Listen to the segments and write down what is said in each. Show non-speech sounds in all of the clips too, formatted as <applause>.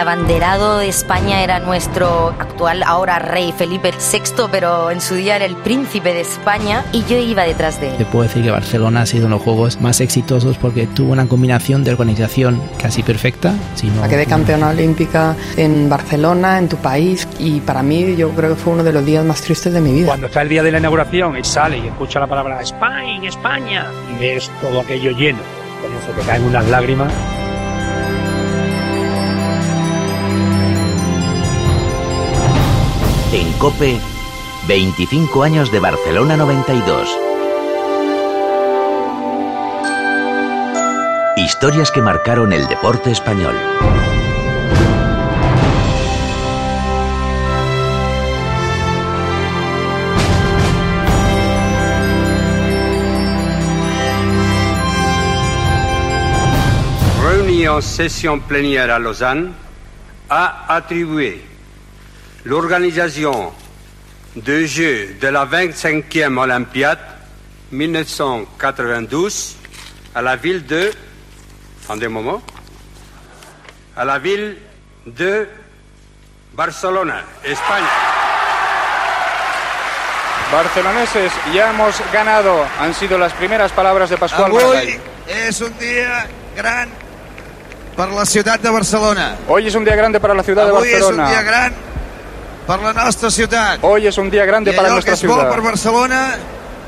El abanderado de España era nuestro actual ahora rey Felipe VI, pero en su día era el príncipe de España y yo iba detrás de Te él. puedo decir que Barcelona ha sido uno de los juegos más exitosos porque tuvo una combinación de organización casi perfecta. Si no, Quedé campeona olímpica en Barcelona, en tu país, y para mí yo creo que fue uno de los días más tristes de mi vida. Cuando está el día de la inauguración y sale y escucha la palabra España, España, y ves todo aquello lleno, con eso te caen unas lágrimas. En Cope, 25 años de Barcelona 92. Historias que marcaron el deporte español. session plénière à Lausanne, a attribué l'organisation des Jeux de la 25e Olympiade 1992 à la ville de... Attendez un moment. À la ville de Barcelona, Espagne. Barceloneses, ya hemos ganado. Han sido las primeras palabras de Pascual Avui és un dia gran per la ciutat de Barcelona. Hoy es un día grande para la ciudad de Avui és un dia Barcelona. gran per la nostra ciutat. Hoy es un día grande I para allò que nuestra és bo per Barcelona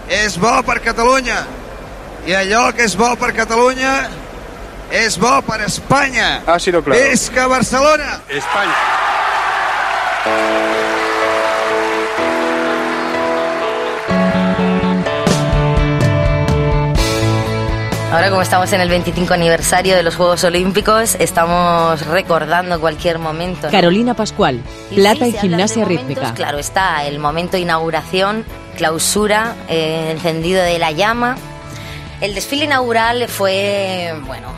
és bo per Catalunya. I allò que és bo per Catalunya és bo per Espanya. Ha sido claro. Visca Barcelona! Espagne. Ahora como estamos en el 25 aniversario de los Juegos Olímpicos, estamos recordando cualquier momento. ¿no? Carolina Pascual, Y plata sí, de gimnasia momentos, rítmica. Claro, está el momento de inauguración, clausura, eh, encendido de la llama. El desfile inaugural fue, bueno,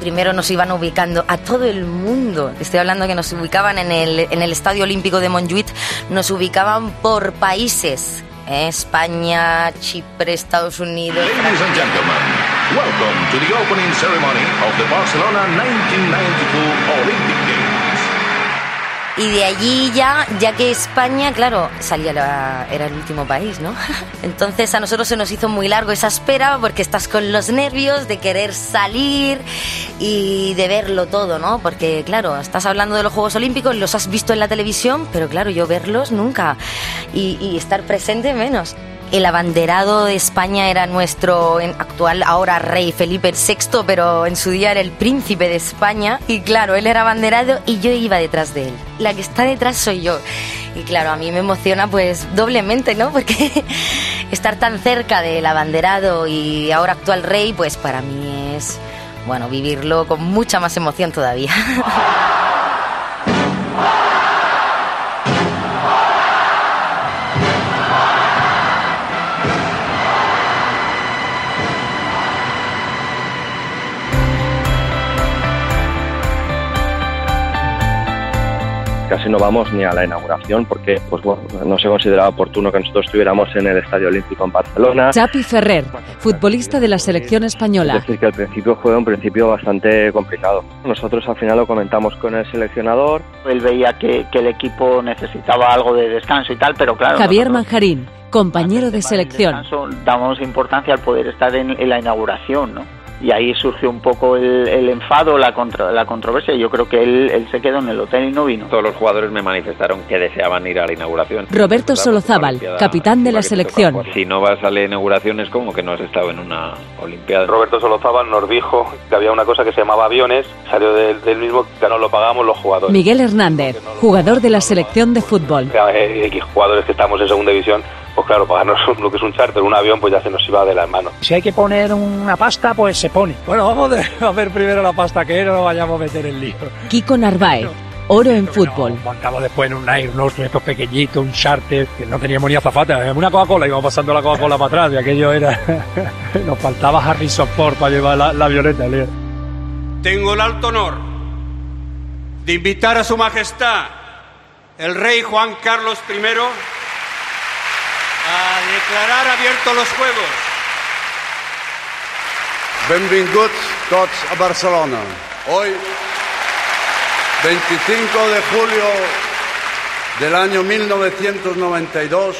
primero nos iban ubicando a todo el mundo. Estoy hablando que nos ubicaban en el, en el Estadio Olímpico de Montjuic, nos ubicaban por países. eh, España, Chipre, Estados Unidos. Ladies and gentlemen, welcome to the opening ceremony of the Barcelona 1992 Olympic Games. Y de allí ya, ya que España, claro, salía la, era el último país, ¿no? <laughs> Entonces a nosotros se nos hizo muy largo esa espera porque estás con los nervios de querer salir y de verlo todo, ¿no? Porque claro, estás hablando de los Juegos Olímpicos, los has visto en la televisión, pero claro, yo verlos nunca y, y estar presente menos. El abanderado de España era nuestro actual ahora rey Felipe VI, pero en su día era el príncipe de España. Y claro, él era abanderado y yo iba detrás de él. La que está detrás soy yo. Y claro, a mí me emociona pues doblemente, ¿no? <laughs> Porque estar tan cerca del abanderado y ahora actual rey, pues para mí es, bueno, vivirlo con mucha más emoción todavía. <laughs> casi no vamos ni a la inauguración porque pues bueno, no se consideraba oportuno que nosotros estuviéramos en el Estadio Olímpico en Barcelona. Chapi Ferrer, futbolista de la selección Es española. decir, que al principio fue un principio bastante complicado. Nosotros al final lo comentamos con el seleccionador. Él veía que, que el equipo necesitaba algo de descanso y tal, pero claro, Javier nosotros Manjarín, compañero de selección. damos importancia al poder estar en, en la inauguración, ¿no? Y ahí surgió un poco el, el enfado, la, contra, la controversia. Yo creo que él, él se quedó en el hotel y no vino. Todos los jugadores me manifestaron que deseaban ir a la inauguración. Roberto Solozábal, capitán de la selección. Si no vas a la inauguración es como que no has estado en una Olimpiada. Roberto Solozábal nos dijo que había una cosa que se llamaba aviones, salió del, del mismo que no lo pagamos los jugadores. Miguel Hernández, jugador de la selección de fútbol. X jugadores que estamos en segunda división, pues claro, pagarnos lo que es un charter, un avión, pues ya se nos iba de las manos. Si hay que poner una pasta, pues se pone. Bueno, vamos <laughs> a ver primero la pasta que no nos vayamos a meter en lío. Kiko Narváez, oro en fútbol. Montamos después en un Airnos, estos pequeñitos, un charter, que no teníamos ni azafata, una Coca-Cola, íbamos pasando la Coca-Cola para atrás y aquello era... <laughs> Nos faltaba Harrison Ford para llevar la, la violeta, Leo. Tengo el alto honor de invitar a Su Majestad el Rey Juan Carlos I a declarar abiertos los Juegos. Benvinguts tots a Barcelona. Hoy, 25 de julio del año 1992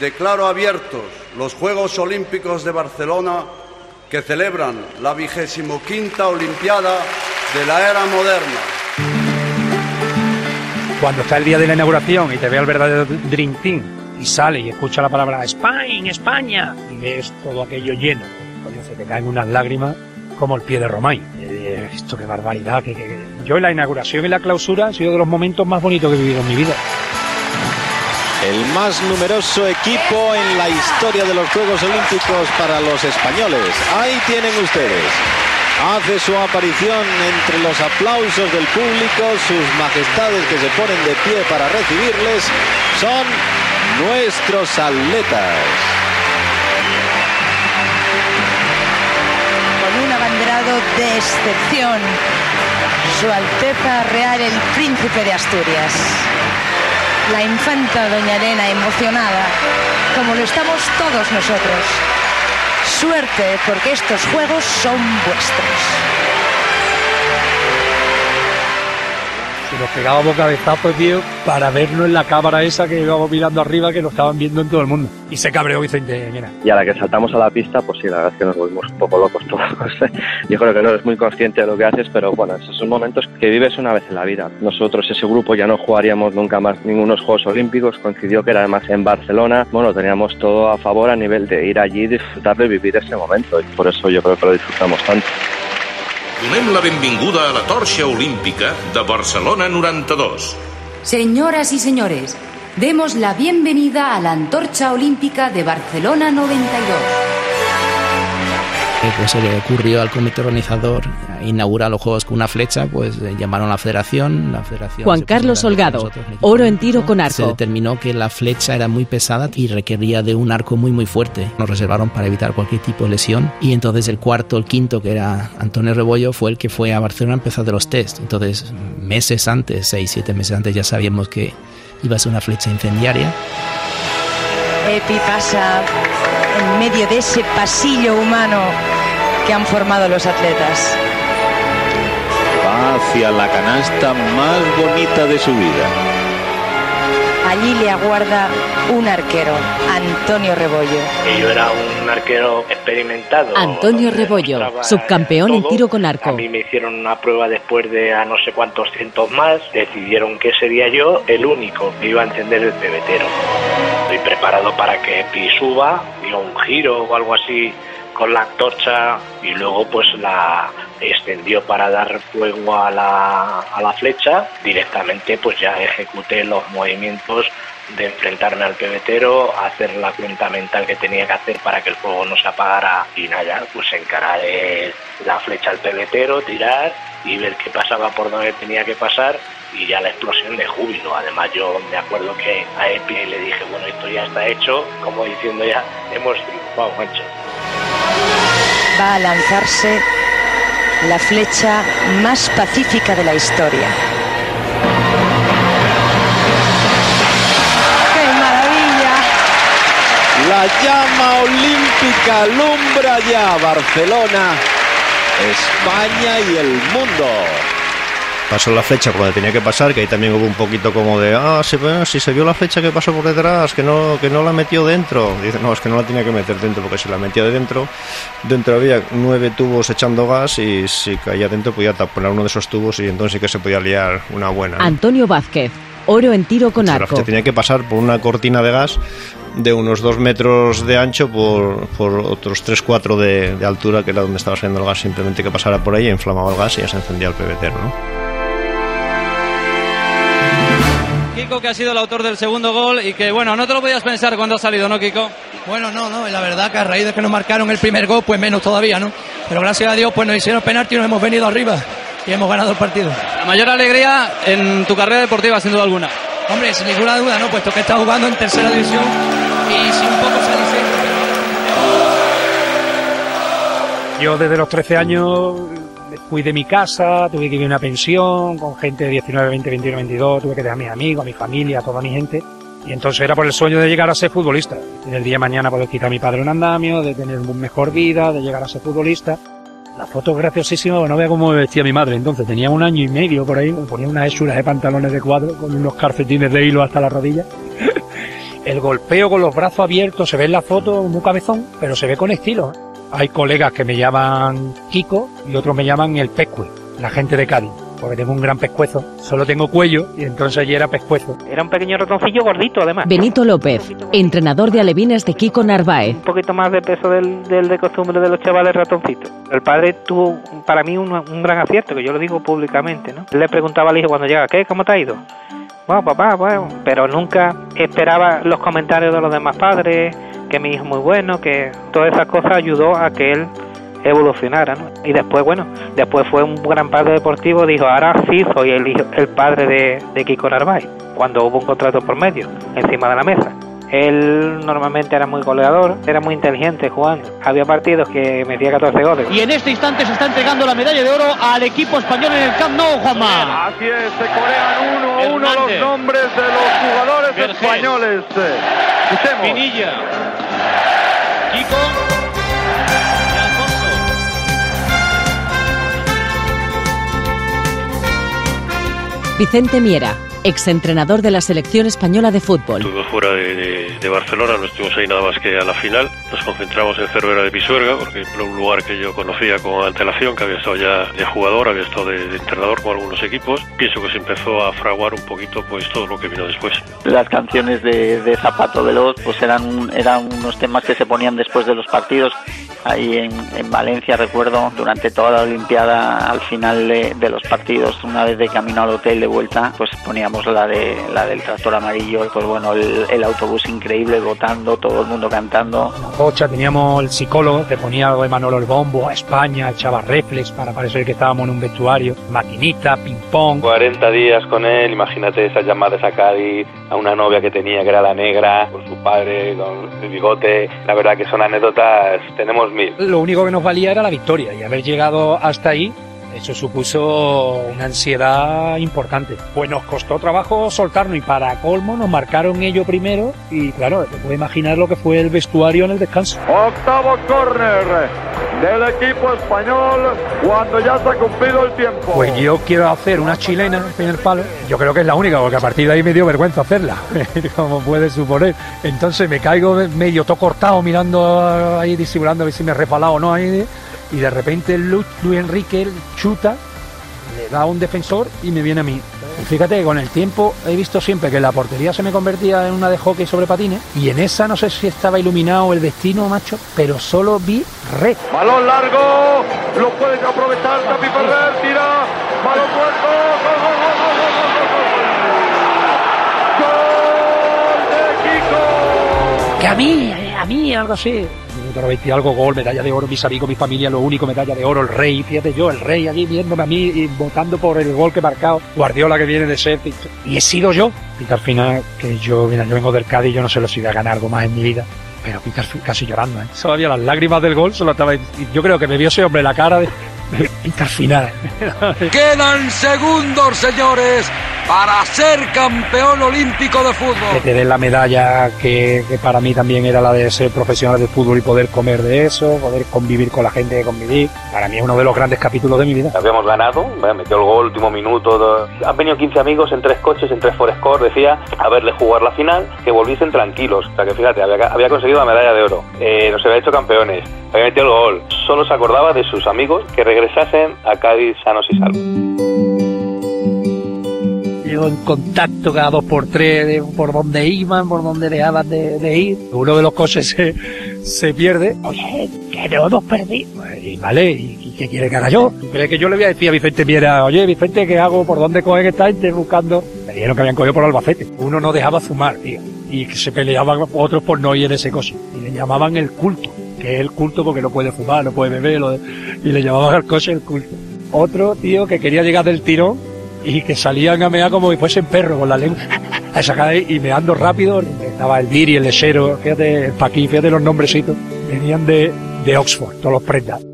declaro abiertos los Juegos Olímpicos de Barcelona que celebran la vigésimo quinta Olimpiada de la era moderna. Cuando está el día de la inauguración y te ve el verdadero Dream Team y sale y escucha la palabra Spain, España y ves todo aquello lleno, coño, se te caen unas lágrimas como el pie de Romain. Eh, Esto qué barbaridad. Yo en la inauguración y la clausura ha sido de los momentos más bonitos que he vivido en mi vida. El más numeroso equipo en la historia de los Juegos Olímpicos para los españoles. Ahí tienen ustedes. Hace su aparición entre los aplausos del público, sus majestades que se ponen de pie para recibirles son nuestros atletas. con un abanderado de excepción, Su Alteza Real el Príncipe de Asturias. La infanta Doña Elena emocionada, como lo estamos todos nosotros. Suerte porque estos juegos son vuestros. Se nos de tapo, tío, para verlo en la cámara esa que íbamos mirando arriba, que lo estaban viendo en todo el mundo. Y se cabreó Vicente, mira. Y a la que saltamos a la pista, pues sí, la verdad es que nos volvimos un poco locos todos. <laughs> Yo creo que no eres muy consciente de lo que haces, pero bueno, esos son momentos que vives una vez en la vida. Nosotros, ese grupo, ya no jugaríamos nunca más ningunos Juegos Olímpicos. Coincidió que era además en Barcelona. Bueno, teníamos todo a favor a nivel de ir allí, disfrutar de vivir ese momento. Y por eso yo creo que lo disfrutamos tanto. Donem la benvinguda a la torxa olímpica de Barcelona 92. Señoras y señores, demos la bienvenida a la Antorcha Olímpica de Barcelona 92. Pues se le ocurrió al comité organizador inaugurar los juegos con una flecha, pues eh, llamaron a la federación, la federación Juan se Carlos Holgado, oro en tiro con se arco. determinó que la flecha era muy pesada y requería de un arco muy muy fuerte. Nos reservaron para evitar cualquier tipo de lesión y entonces el cuarto, el quinto, que era Antonio Rebollo, fue el que fue a Barcelona a empezar de los test. Entonces, meses antes, seis, siete meses antes, ya sabíamos que iba a ser una flecha incendiaria. Epi pasa en medio de ese pasillo humano que han formado los atletas. Hacia la canasta más bonita de su vida. Allí le aguarda un arquero, Antonio Rebollo. Y yo era un arquero experimentado. Antonio Rebollo, subcampeón en tiro con A arco. mí me hicieron una prueba después de a no sé cuántos cientos más. Decidieron que sería yo el único que iba a encender el pebetero. Estoy preparado para que Epi suba, diga un giro o algo así con la antorcha y luego pues la extendió para dar fuego a la, a la flecha. Directamente pues ya ejecuté los movimientos de enfrentarme al pebetero, hacer la cuenta mental que tenía que hacer para que el fuego no se apagara y nada, pues encarar la flecha al pebetero, tirar y ver qué pasaba por donde tenía que pasar y ya la explosión de júbilo. Además yo me acuerdo que a Epi le dije, bueno, esto ya está hecho, como diciendo ya, hemos triunfado, macho. Va a lanzarse la flecha más pacífica de la historia. ¡Qué maravilla! La llama olímpica alumbra ya Barcelona, España y el mundo. Pasó la flecha cuando tenía que pasar, que ahí también hubo un poquito como de, ah, si, bueno, si se vio la flecha que pasó por detrás, que no, que no la metió dentro. Dice, no, es que no la tenía que meter dentro, porque si la metía de dentro, dentro había nueve tubos echando gas y si caía dentro podía taponar uno de esos tubos y entonces sí que se podía liar una buena. ¿no? Antonio Vázquez, oro en tiro con La arco. flecha tenía que pasar por una cortina de gas de unos dos metros de ancho por, por otros 3-4 de, de altura, que era donde estaba saliendo el gas. Simplemente que pasara por ahí, inflamaba el gas y ya se encendía el pebetero, ¿no? Kiko, que ha sido el autor del segundo gol y que, bueno, no te lo podías pensar cuando ha salido, ¿no, Kiko? Bueno, no, no, la verdad que a raíz de que nos marcaron el primer gol, pues menos todavía, ¿no? Pero gracias a Dios, pues nos hicieron penalti y nos hemos venido arriba y hemos ganado el partido. La mayor alegría en tu carrera deportiva, sin duda alguna. Hombre, sin ninguna duda, ¿no? Puesto que está jugando en tercera división y sin un poco se Yo desde los 13 años fui de mi casa, tuve que ir a una pensión con gente de 19, 20, 21, 22, tuve que dejar a mis amigos, a mi familia, a toda mi gente. Y entonces era por el sueño de llegar a ser futbolista. En el día de mañana poder quitar a mi padre un andamio, de tener una mejor vida, de llegar a ser futbolista. La foto es graciosísima, no vea cómo me vestía mi madre. Entonces tenía un año y medio por ahí, me ponía unas hechuras de pantalones de cuadro con unos calcetines de hilo hasta la rodilla. <laughs> El golpeo con los brazos abiertos, se ve en la foto muy cabezón, pero se ve con estilo. Hay colegas que me llaman Kiko y otros me llaman el Pescue, la gente de Cádiz, porque tengo un gran pescuezo. Solo tengo cuello y entonces allí era pescuezo. Era un pequeño ratoncillo gordito, además. Benito López, entrenador de alevines de Kiko Narváez. Un poquito más de peso del, del de costumbre de los chavales ratoncitos. El padre tuvo para mí un, un gran acierto, que yo lo digo públicamente, ¿no? Le preguntaba al hijo cuando llega, ¿qué? ¿Cómo te ha ido? Bueno, papá, bueno, pero nunca esperaba los comentarios de los demás padres, que mi hijo es muy bueno, que todas esas cosas ayudó a que él evolucionara, ¿no? Y después, bueno, después fue un gran padre deportivo, dijo, ahora sí soy el, hijo, el padre de, de Kiko Narváez, cuando hubo un contrato por medio, encima de la mesa. Él normalmente era muy goleador, era muy inteligente jugando. Había partidos que metía 14 goles. Y en este instante se está entregando la medalla de oro al equipo español en el Camp Nou, Juanma. Así es, se corean uno a uno los nombres de los jugadores Vergés. españoles. Escuchemos. Kiko. y Alfonso. Vicente Miera, exentrenador de la selección española de fútbol. Estuvimos fuera de, de- de Barcelona, no estuvimos ahí nada más que a la final. Nos concentramos en Cervera de Pisuerga, porque era un lugar que yo conocía con antelación, que había estado ya de jugador, había estado de, entrenador con algunos equipos. Pienso que se empezó a fraguar un poquito pues todo lo que vino después. Las canciones de, de Zapato Veloz pues eran, eran unos temas que se ponían después de los partidos. Ahí en, en Valencia recuerdo durante toda la Olimpiada al final de, de los partidos, una vez de camino al hotel de vuelta, pues poníamos la de la del tractor amarillo, pues bueno, el, el autobús increíble votando, todo el mundo cantando. Pocha, teníamos el psicólogo que ponía algo de Manolo el Bombo, a España, echaba reflex para parecer que estábamos en un vestuario, maquinita, ping-pong. 40 días con él, imagínate esas llamadas a Cádiz, a una novia que tenía que era la negra, con su padre, con el bigote. La verdad que son anécdotas, tenemos mil. Lo único que nos valía era la victoria y haber llegado hasta ahí. Eso supuso una ansiedad importante. Pues nos costó trabajo soltarnos y para colmo nos marcaron ellos primero y claro, te puedes imaginar lo que fue el vestuario en el descanso. Octavo córner del equipo español cuando ya se ha cumplido el tiempo. Pues yo quiero hacer una chilena en el primer palo. Yo creo que es la única, porque a partir de ahí me dio vergüenza hacerla, <laughs> como puedes suponer. Entonces me caigo medio todo cortado mirando ahí, disimulando a ver si me he resbalado o no ahí. Y de repente Luis, Enrique chuta, le da a un defensor y me viene a mí. Y fíjate que con el tiempo he visto siempre que la portería se me convertía en una de hockey sobre patines y en esa no sé si estaba iluminado el destino, macho, pero solo vi red. Balón largo, lo puede aprovechar Tapi Ferrer, tira, balón suelto, gol, gol, gol, gol, gol, gol, gol, gol de Kiko. que a mí, a mí, algo así. Minuto 90 y algo, gol, medalla de oro, mis amigos, mi familia, lo único, medalla de oro, el rey, fíjate yo, el rey allí viéndome a mí y votando por el gol que he marcado, Guardiola que viene de ser, y he sido yo. Y al final, que yo, mira, yo vengo del Cádiz, yo no sé lo si voy a ganar algo más en mi vida. Pero Pitar casi llorando, ¿eh? Todavía las lágrimas del gol solo estaba. Yo creo que me vio ese hombre la cara de. De Pitar final. <laughs> Quedan segundos, señores, para ser campeón olímpico de que fútbol. te den la medalla que, que para mí también era la de ser profesional de fútbol y poder comer de eso, poder convivir con la gente que convivir. Para mí es uno de los grandes capítulos de mi vida. Habíamos ganado, me metió el gol, último minuto. Han venido 15 amigos en tres coches, en tres Forescore, decía, a verle jugar la final, que volviesen tranquilos. O sea que fíjate, había, había conseguido la medalla de oro, eh, nos había hecho campeones, había metido el gol. Solo se acordaba de sus amigos que regresasen a Cádiz sanos y salvos. Llegó en contacto cada dos por tres de por donde iban, por donde dejaban de, de ir. Uno de los coches se, se pierde. Oye, que no hemos perdido. Y vale, ¿y, y qué quiere que haga yo? ¿Tú crees que yo le voy a decir a Vicente Miera, oye Vicente, ¿qué hago? ¿Por dónde cogen esta gente buscando? Me dijeron que habían cogido por Albacete. Uno no dejaba fumar, tío. Y se peleaban otros por no ir en ese coche. Y le llamaban el culto. Que es el culto porque no puede fumar, no puede beber. y le llamaban al coche el culto. Otro, tío, que quería llegar del tirón y que salían a mear como si fuesen perros con la lengua <laughs> a sacar y meando rápido. Estaba el Diri, el lechero, fíjate, el Paquí, fíjate los nombrecitos. Venían de, de Oxford, todos los prendas.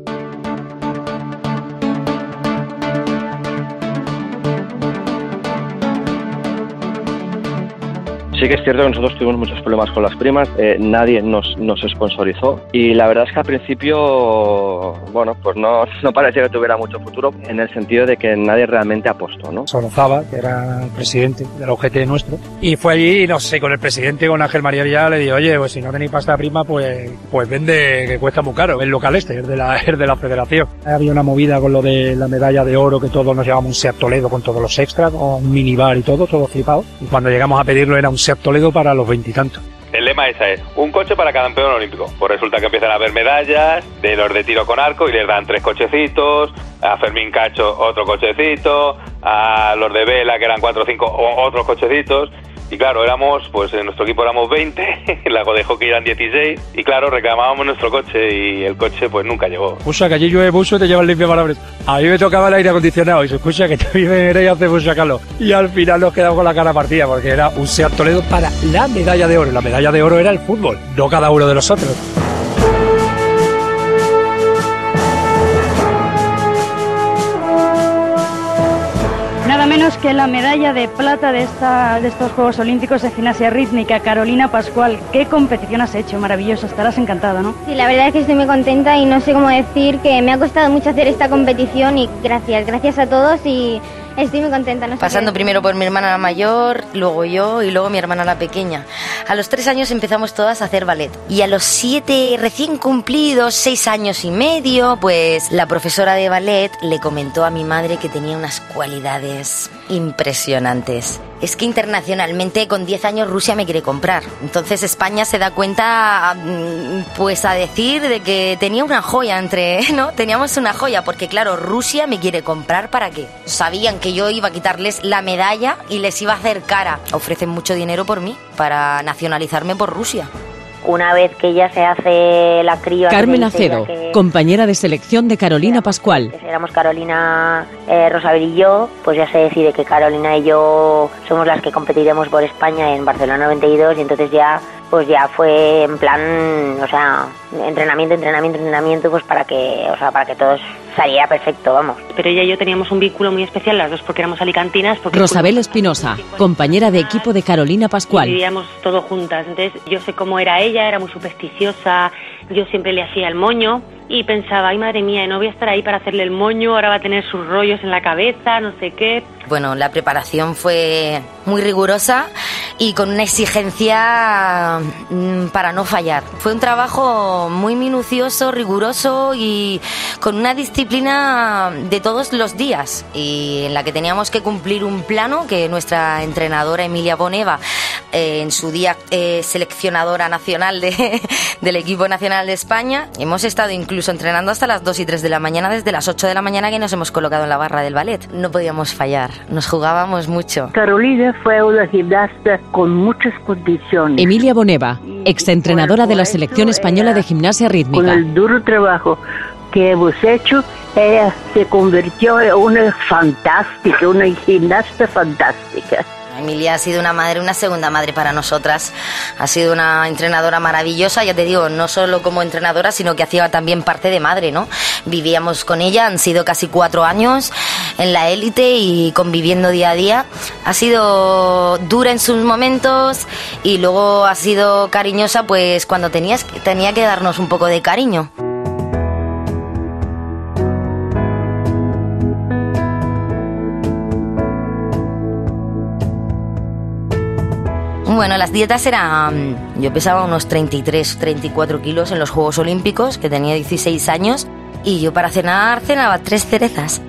Sí que es cierto que nosotros tuvimos muchos problemas con las primas, eh, nadie nos, nos sponsorizó y la verdad es que al principio, bueno, pues no, <laughs> no parecía que tuviera mucho futuro en el sentido de que nadie realmente apostó, ¿no? Sorozaba, que era el presidente del OGT nuestro, y fue allí, no sé, con el presidente, con Ángel María Villar, le dijo, oye, pues si no tenéis pasta prima, pues, pues vende, que cuesta muy caro, el local este, es de la, <laughs> es de la federación. Había una movida con lo de la medalla de oro, que todos nos llevamos un Seat Toledo con todos los extras, con un minibar y todo, todo flipado, y cuando llegamos a pedirlo era un Toledo para los veintitantos. El lema es, un coche para cada campeón olímpico. Pues resulta que empiezan a haber medallas de los de tiro con arco y les dan tres cochecitos, a Fermín Cacho otro cochecito, a los de vela que eran cuatro o cinco otros cochecitos. Y claro, éramos, pues en nuestro equipo éramos 20, <laughs> en la de hockey eran 16 y claro, reclamábamos nuestro coche y el coche pues nunca llegó. Escucha, que allí llueve mucho y te llevan limpio palabras. A mí me tocaba el aire acondicionado y se escucha que <laughs> también me y hace mucho calor. Y al final nos quedamos con la cara partida porque era un Seat Toledo para la medalla de oro. La medalla de oro era el fútbol, no cada uno de los menos que la medalla de plata de, esta, de estos Juegos Olímpicos de Gimnasia Rítmica, Carolina Pascual. ¿Qué competición has hecho? Maravilloso, estarás encantada, ¿no? Sí, la verdad es que estoy muy contenta y no sé cómo decir que me ha costado mucho hacer esta competición y gracias, gracias a todos y estoy muy contenta. No sé Pasando qué- primero por mi hermana la mayor, luego yo y luego mi hermana la pequeña. A los tres años empezamos todas a hacer ballet. Y a los siete recién cumplidos, seis años y medio, pues la profesora de ballet le comentó a mi madre que tenía unas cualidades impresionantes. Es que internacionalmente con 10 años Rusia me quiere comprar. Entonces España se da cuenta, mm, pues a decir de que tenía una joya entre, <laughs> ¿no? Teníamos una joya, porque claro, Rusia me quiere comprar para qué. Sabían que yo iba a quitarles la medalla y les iba a hacer cara. Ofrecen mucho dinero por mí, para nacionalizarme por Rusia. Una vez que ella se hace la cría... Carmen Acedo, que- compañera de selección de Carolina Pascual. éramos Carolina eh, Rosabel y yo, pues ya se decide que Carolina y yo somos las que competiremos por España en Barcelona 92 y entonces ya pues ya fue en plan, o sea, entrenamiento, entrenamiento, entrenamiento, pues para que, o sea, para que todo saliera perfecto, vamos. Pero ella y yo teníamos un vínculo muy especial, las dos porque éramos alicantinas, porque Rosabel Espinosa, compañera de equipo de Carolina Pascual. vivíamos todo juntas. Entonces yo sé cómo era ella, era muy supersticiosa, yo siempre le hacía el moño y pensaba, ay madre mía, no voy a estar ahí para hacerle el moño, ahora va a tener sus rollos en la cabeza, no sé qué. Bueno, la preparación fue muy rigurosa y con una exigencia mm, para no fallar. Fue un trabajo muy minucioso, riguroso y con una disciplina de todos los días y en la que teníamos que cumplir un plano que nuestra entrenadora Emilia Boneva, eh, en su día eh, seleccionadora nacional de- <laughs> del equipo nacional de España, hemos estado incluso entrenando hasta las 2 y 3 de la mañana, desde las 8 de la mañana que nos hemos colocado en la barra del ballet. No podíamos fallar, nos jugábamos mucho. Carolina fue una gimnasta con muchas condiciones. Emilia Boneva, exentrenadora de la selección española de gimnasia Con rítmica. el duro trabajo que hemos hecho, ella se convirtió en una fantástica, una gimnasta fantástica. Emilia ha sido una madre, una segunda madre para nosotras. Ha sido una entrenadora maravillosa, ya te digo, no solo como entrenadora, sino que hacía también parte de madre, ¿no? Vivíamos con ella, han sido casi cuatro años en la élite y conviviendo día a día. Ha sido dura en sus momentos y luego ha sido cariñosa, pues cuando tenías, tenía que darnos un poco de cariño. Bueno, las dietas eran... Yo pesaba unos 33, 34 kilos en los Juegos Olímpicos, que tenía 16 años, y yo para cenar cenaba tres cerezas.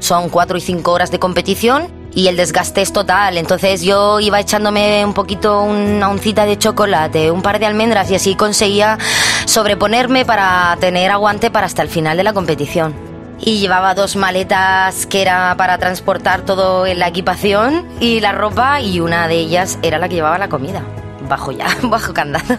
Son cuatro y cinco horas de competición y el desgaste es total. Entonces yo iba echándome un poquito una oncita de chocolate, un par de almendras y así conseguía sobreponerme para tener aguante para hasta el final de la competición. Y llevaba dos maletas que era para transportar todo en la equipación y la ropa y una de ellas era la que llevaba la comida. Bajo ya, <laughs> bajo candado.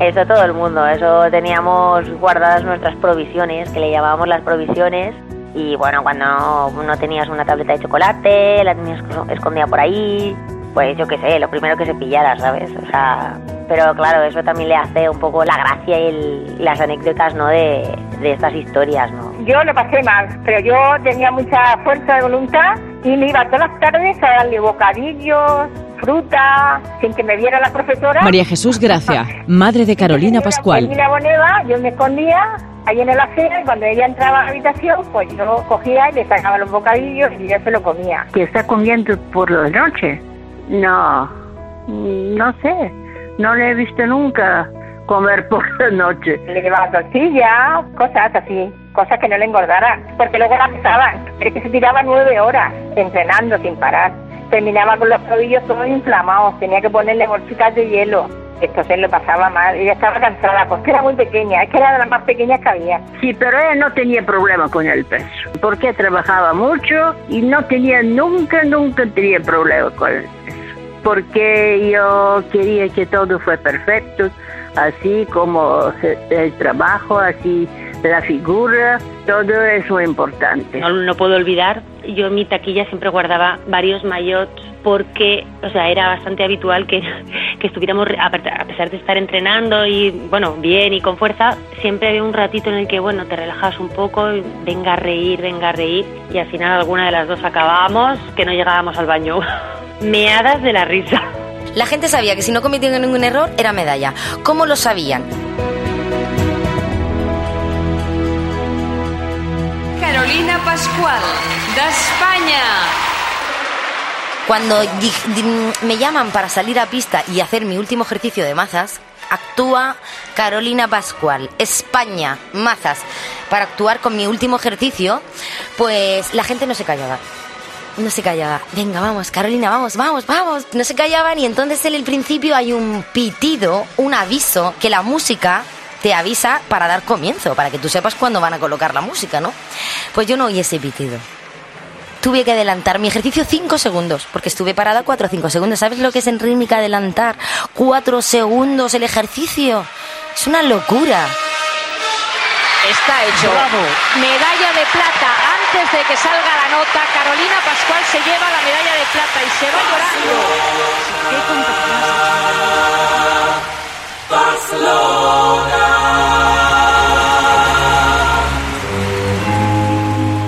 Eso todo el mundo, eso teníamos guardadas nuestras provisiones, que le llamábamos las provisiones. Y bueno, cuando no, tenías una tableta de chocolate, la tenías escondida por ahí, pues yo qué sé, lo primero que se pillara, ¿sabes? O sea, pero claro, eso también le hace un poco la gracia y el- las anécdotas, ¿no? De, de estas historias, ¿no? Yo lo pasé mal, pero yo tenía mucha fuerza de voluntad y me iba todas las tardes a darle bocadillos fruta, sin que me viera la profesora. María Jesús Gracia, <laughs> madre de Carolina Pascual. En la boneva, yo me escondía ahí en el acera y cuando ella entraba a la habitación, pues yo cogía y le sacaba los bocadillos y ella se lo comía. ¿Que está comiendo por la noche? No, no sé, no le he visto nunca comer <laughs> por la noche. Le llevaba tortilla, cosas así, cosas que no le engordaran, porque luego la pesaban. Es que se tiraba nueve horas entrenando sin parar. Terminaba con los tobillos todos inflamados, tenía que ponerle bolsitas de hielo. Esto se le pasaba mal, ella estaba cansada porque era muy pequeña, es que era de las más pequeñas que había. Sí, pero ella no tenía problema con el peso, porque trabajaba mucho y no tenía, nunca, nunca tenía problema con el peso. Porque yo quería que todo fue perfecto, así como el trabajo, así la figura, todo es importante. No, no puedo olvidar, yo en mi taquilla siempre guardaba varios maillots porque, o sea, era bastante habitual que, <laughs> que estuviéramos, a pesar de estar entrenando y, bueno, bien y con fuerza, siempre había un ratito en el que, bueno, te relajas un poco, venga a reír, venga a reír, y al final alguna de las dos acabábamos que no llegábamos al baño. <laughs> Meadas de la risa. La gente sabía que si no cometían ningún error era medalla. ¿Cómo lo sabían? Carolina Pascual, de España. Cuando me llaman para salir a pista y hacer mi último ejercicio de mazas, actúa Carolina Pascual, España, mazas. Para actuar con mi último ejercicio, pues la gente no se callaba. No se callaba. Venga, vamos, Carolina, vamos, vamos, vamos. No se callaban y entonces en el principio hay un pitido, un aviso, que la música te avisa para dar comienzo, para que tú sepas cuándo van a colocar la música, ¿no? Pues yo no oí ese pitido. Tuve que adelantar mi ejercicio 5 segundos, porque estuve parada 4 o 5 segundos. ¿Sabes lo que es en rítmica adelantar? 4 segundos el ejercicio. Es una locura. Está hecho. Medalla de plata. Antes de que salga la nota, Carolina Pascual se lleva la medalla de plata y se va llorando.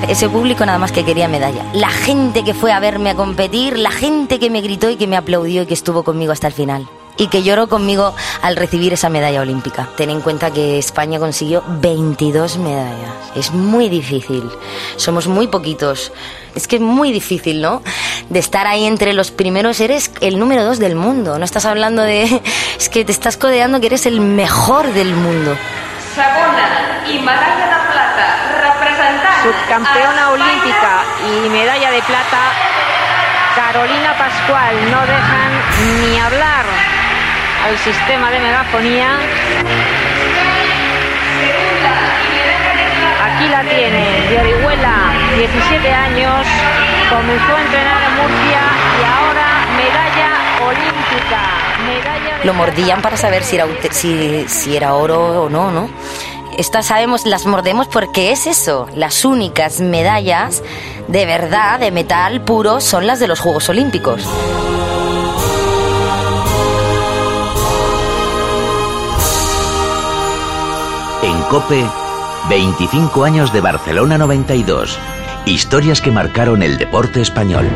Ese público nada más que quería medalla. La gente que fue a verme a competir, la gente que me gritó y que me aplaudió y que estuvo conmigo hasta el final. Y que lloró conmigo al recibir esa medalla olímpica. Ten en cuenta que España consiguió 22 medallas. Es muy difícil. Somos muy poquitos. Es que es muy difícil, ¿no? De estar ahí entre los primeros, eres el número dos del mundo. No estás hablando de... <laughs> Es que te estás codeando que eres el mejor del mundo. Segunda y medalla de plata. Representante. Subcampeona olímpica y medalla de plata, Carolina Pascual. No dejan ni hablar al sistema de megafonía. Aquí la tiene, de Orihuela, 17 años, comenzó a entrenar en Murcia y ahora medalla olímpica. Medalla de Lo mordían para saber si era, si, si era oro o no, ¿no? Estas sabemos, las mordemos porque es eso. Las únicas medallas de verdad, de metal puro, son las de los Juegos Olímpicos. En Cope, 25 años de Barcelona 92. Historias que marcaron el deporte español.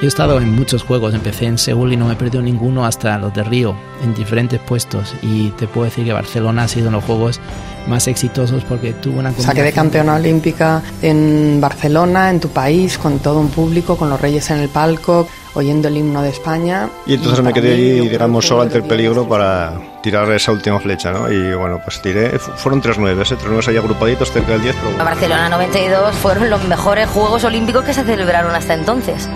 Yo he estado en muchos juegos, empecé en Seúl y no me he perdido ninguno hasta los de Río, en diferentes puestos. Y te puedo decir que Barcelona ha sido uno de los juegos más exitosos porque tuvo una O sea, quedé campeona olímpica en Barcelona, en tu país, con todo un público, con los reyes en el palco, oyendo el himno de España. Y entonces me para quedé creo digamos, solo ante el peligro para tirar esa última flecha, ¿no? Y bueno, pues tiré, fu- fueron tres nueves, ¿eh? tres nueves ahí agrupaditos cerca del 10, pero A Barcelona 92 fueron los mejores Juegos Olímpicos que se celebraron hasta entonces.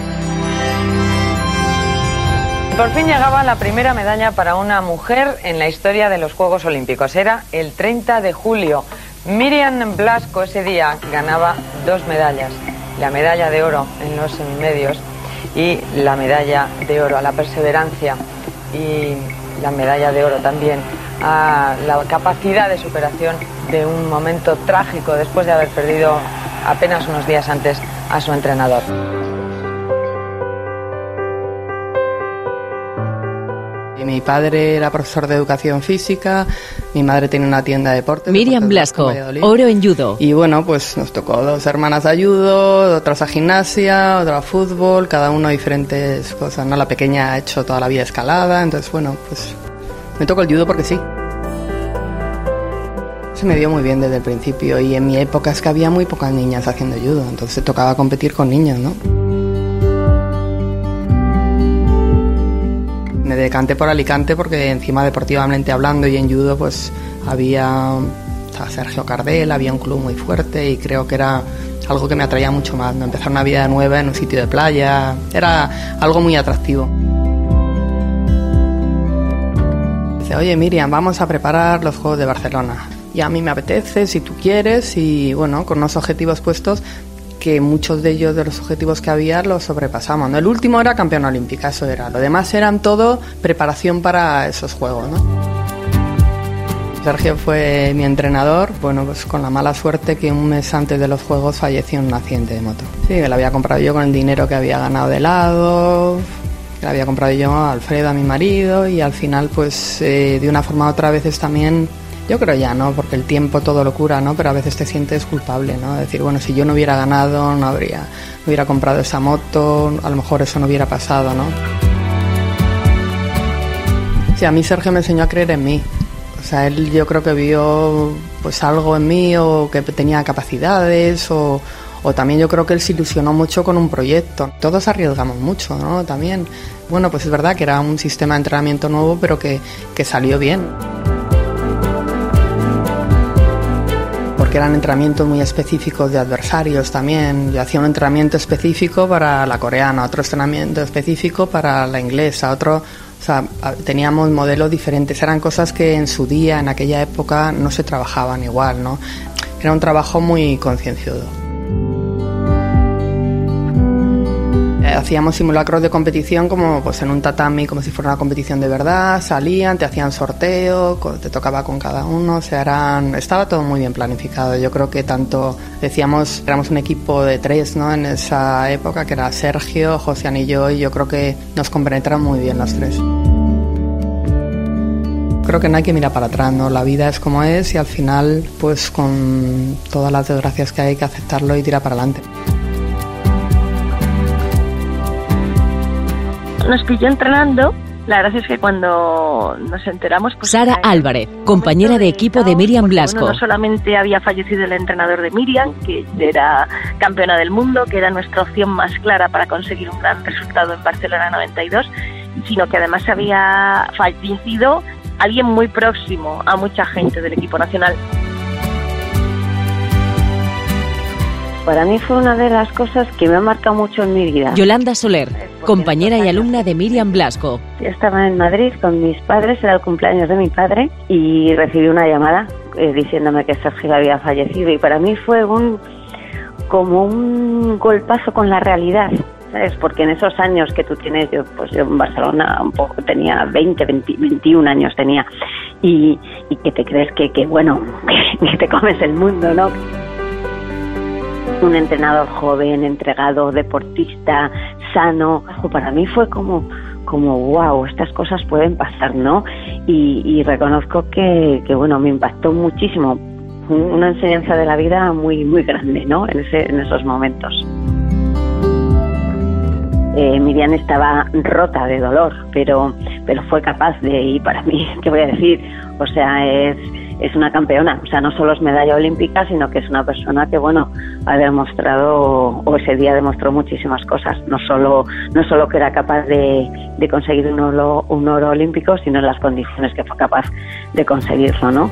Por fin llegaba la primera medalla para una mujer en la historia de los Juegos Olímpicos. Era el 30 de julio. Miriam Blasco ese día ganaba dos medallas. La medalla de oro en los medios y la medalla de oro a la perseverancia y la medalla de oro también a la capacidad de superación de un momento trágico después de haber perdido apenas unos días antes a su entrenador. Y mi padre era profesor de educación física, Mi madre tiene una tienda de deportes. Miriam Blasco, oro en judo. Y bueno, pues nos tocó dos hermanas a judo, otras a gimnasia, otra a fútbol, cada uno diferentes cosas, ¿no? La pequeña ha hecho toda la vida escalada, entonces bueno, pues me tocó el judo porque sí. Se me dio muy bien desde el principio y en mi época es que había muy pocas niñas haciendo judo, entonces tocaba competir con niños, ¿no? Me decanté por Alicante porque encima deportivamente hablando y en judo pues había Sergio Cardel, había un club muy fuerte y creo que era algo que me atraía mucho más, empezar una vida nueva en un sitio de playa, era algo muy atractivo. Dice, oye Miriam, vamos a preparar los Juegos de Barcelona. Y a mí me apetece, si tú quieres, y bueno, con unos objetivos puestos que muchos de ellos de los objetivos que había los sobrepasamos. ¿no? El último era campeón olímpica, eso era. Lo demás eran todo preparación para esos juegos. ¿no? Sergio fue mi entrenador, bueno, pues con la mala suerte que un mes antes de los juegos falleció en un accidente de moto. Sí, que lo había comprado yo con el dinero que había ganado de lado, que lo había comprado yo a Alfredo, a mi marido, y al final, pues eh, de una forma u otra veces también yo creo ya, ¿no? Porque el tiempo todo lo cura, ¿no? Pero a veces te sientes culpable, ¿no? Decir, bueno, si yo no hubiera ganado, no habría, no hubiera comprado esa moto, a lo mejor eso no hubiera pasado, ¿no? Sí, a mí Sergio me enseñó a creer en mí. O sea, él yo creo que vio pues algo en mí o que tenía capacidades o, o también yo creo que él se ilusionó mucho con un proyecto. Todos arriesgamos mucho, ¿no? También, bueno, pues es verdad que era un sistema de entrenamiento nuevo, pero que, que salió bien. Porque eran entrenamientos muy específicos de adversarios también. Yo hacía un entrenamiento específico para la coreana, otro entrenamiento específico para la inglesa, otro... O sea, teníamos modelos diferentes, eran cosas que en su día, en aquella época, no se trabajaban igual, ¿no? Era un trabajo muy concienciudo. Hacíamos simulacros de competición como pues en un tatami, como si fuera una competición de verdad, salían, te hacían sorteo, te tocaba con cada uno, o sea, eran, estaba todo muy bien planificado. Yo creo que tanto, decíamos, éramos un equipo de tres, ¿no? En esa época, que era Sergio, José y yo, y yo creo que nos compenetraron muy bien los tres. Creo que no hay que mirar para atrás, ¿no? La vida es como es y al final, pues con todas las desgracias que hay, hay que aceptarlo y tirar para adelante. Nos pilló entrenando. La verdad es que cuando nos enteramos... Pues, Sara Álvarez, compañera de equipo de Miriam Blasco. no solamente había fallecido el entrenador de Miriam, que era campeona del mundo, que era nuestra opción más clara para conseguir un gran resultado en Barcelona 92, sino que además había fallecido alguien muy próximo a mucha gente del equipo nacional. Para mí fue una de las cosas que me ha marcado mucho en mi vida. Yolanda Soler, compañera y alumna de Miriam Blasco. Yo estaba en Madrid con mis padres, era el cumpleaños de mi padre, y recibí una llamada eh, diciéndome que Sergio había fallecido. Y para mí fue un como un golpazo con la realidad. ¿sabes? Porque en esos años que tú tienes, yo pues yo en Barcelona un poco tenía 20, 21 años tenía, y, que te crees que, que bueno, <laughs> que te comes el mundo, ¿no? Un entrenador joven, entregado, deportista, sano. Para mí fue como, como wow, estas cosas pueden pasar, ¿no? Y, reconozco que, bueno, me impactó muchísimo. Una enseñanza de la vida muy, muy grande, ¿no? En esos momentos. Eh, Miriam estaba rota de dolor, pero, pero fue capaz de, y para mí, <laughs> ¿qué voy a decir? O sea, es es una campeona, o sea, no solo es medalla olímpica, sino que es una persona que, bueno, ha demostrado, o ese día demostró muchísimas cosas, no solo, no solo que era capaz de, conseguir un oro, un oro olímpico, sino en las condiciones que fue capaz de conseguirlo, ¿no?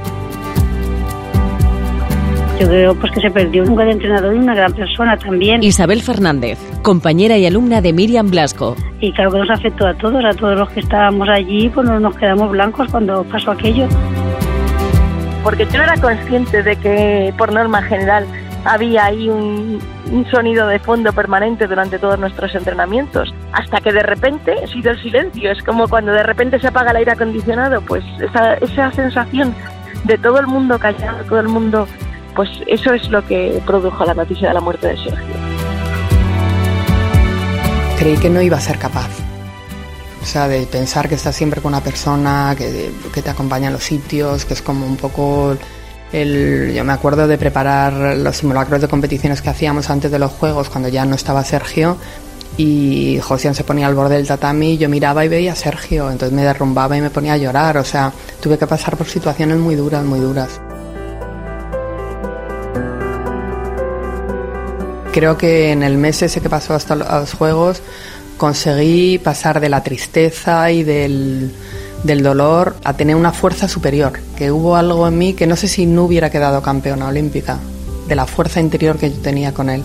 Yo creo pues que se perdió un buen entrenador y una gran persona también. Isabel Fernández, compañera y alumna de Miriam Blasco. Y claro que nos afectó a todos, a todos los que estábamos allí, pues nos quedamos blancos cuando pasó aquello porque yo no era consciente de que por norma general había ahí un, sonido de fondo permanente durante todos nuestros entrenamientos, hasta que de repente ha sido el silencio, es como cuando de repente se apaga el aire acondicionado, pues esa, sensación de todo el mundo callado, todo el mundo, pues eso es lo que produjo la noticia de la muerte de Sergio. Creí que no iba a ser capaz, O sea, de pensar que estás siempre con una persona que, te acompaña en los sitios, que es como un poco el, yo me acuerdo de preparar los simulacros de competiciones que hacíamos antes de los juegos, cuando ya no estaba Sergio, y José se ponía al borde del tatami, yo miraba y veía a Sergio, entonces me derrumbaba y me ponía a llorar, o sea, tuve que pasar por situaciones muy duras, muy duras. Creo que en el mes ese que pasó hasta los juegos conseguí pasar de la tristeza y del, del dolor a tener una fuerza superior, que hubo algo en mí que no sé si no hubiera quedado campeona olímpica, de la fuerza interior que yo tenía con él.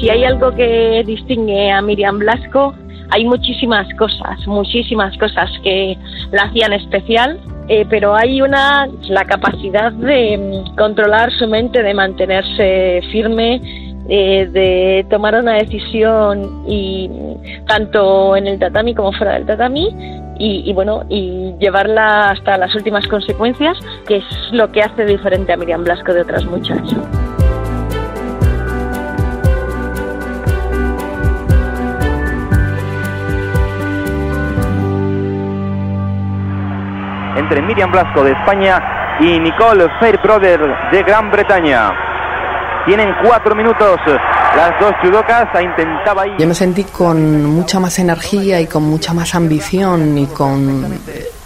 Si hay algo que distingue a Miriam Blasco, hay muchísimas cosas, muchísimas cosas que la hacían especial, eh, pero hay una, la capacidad de mm, controlar su mente, de mantenerse firme, eh, de tomar una decisión y tanto en el tatami como fuera del tatami y, y, bueno y llevarla hasta las últimas consecuencias que es lo que hace diferente a Miriam Blasco de otras muchas. entre Miriam Blasco de España y Nicole Fairbrother de Gran Bretaña. Tienen cuatro minutos las dos judocas. Intentaba ahí. Yo me sentí con mucha más energía y con mucha más ambición y con.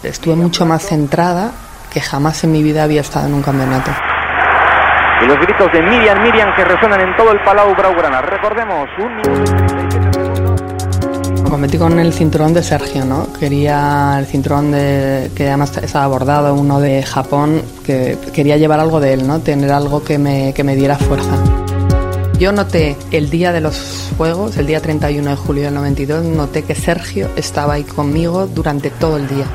Estuve mucho más centrada que jamás en mi vida había estado en un campeonato. Y los gritos de Miriam, Miriam que resuenan en todo el Palau Braugrana. Recordemos, un minuto competí con el cinturón de Sergio, ¿no? Quería el cinturón de, que además estaba bordado, uno de Japón, que quería llevar algo de él, ¿no? Tener algo que me, que me diera fuerza. Yo noté el día de los Juegos, el día 31 de julio del 92, noté que Sergio estaba ahí conmigo durante todo el día.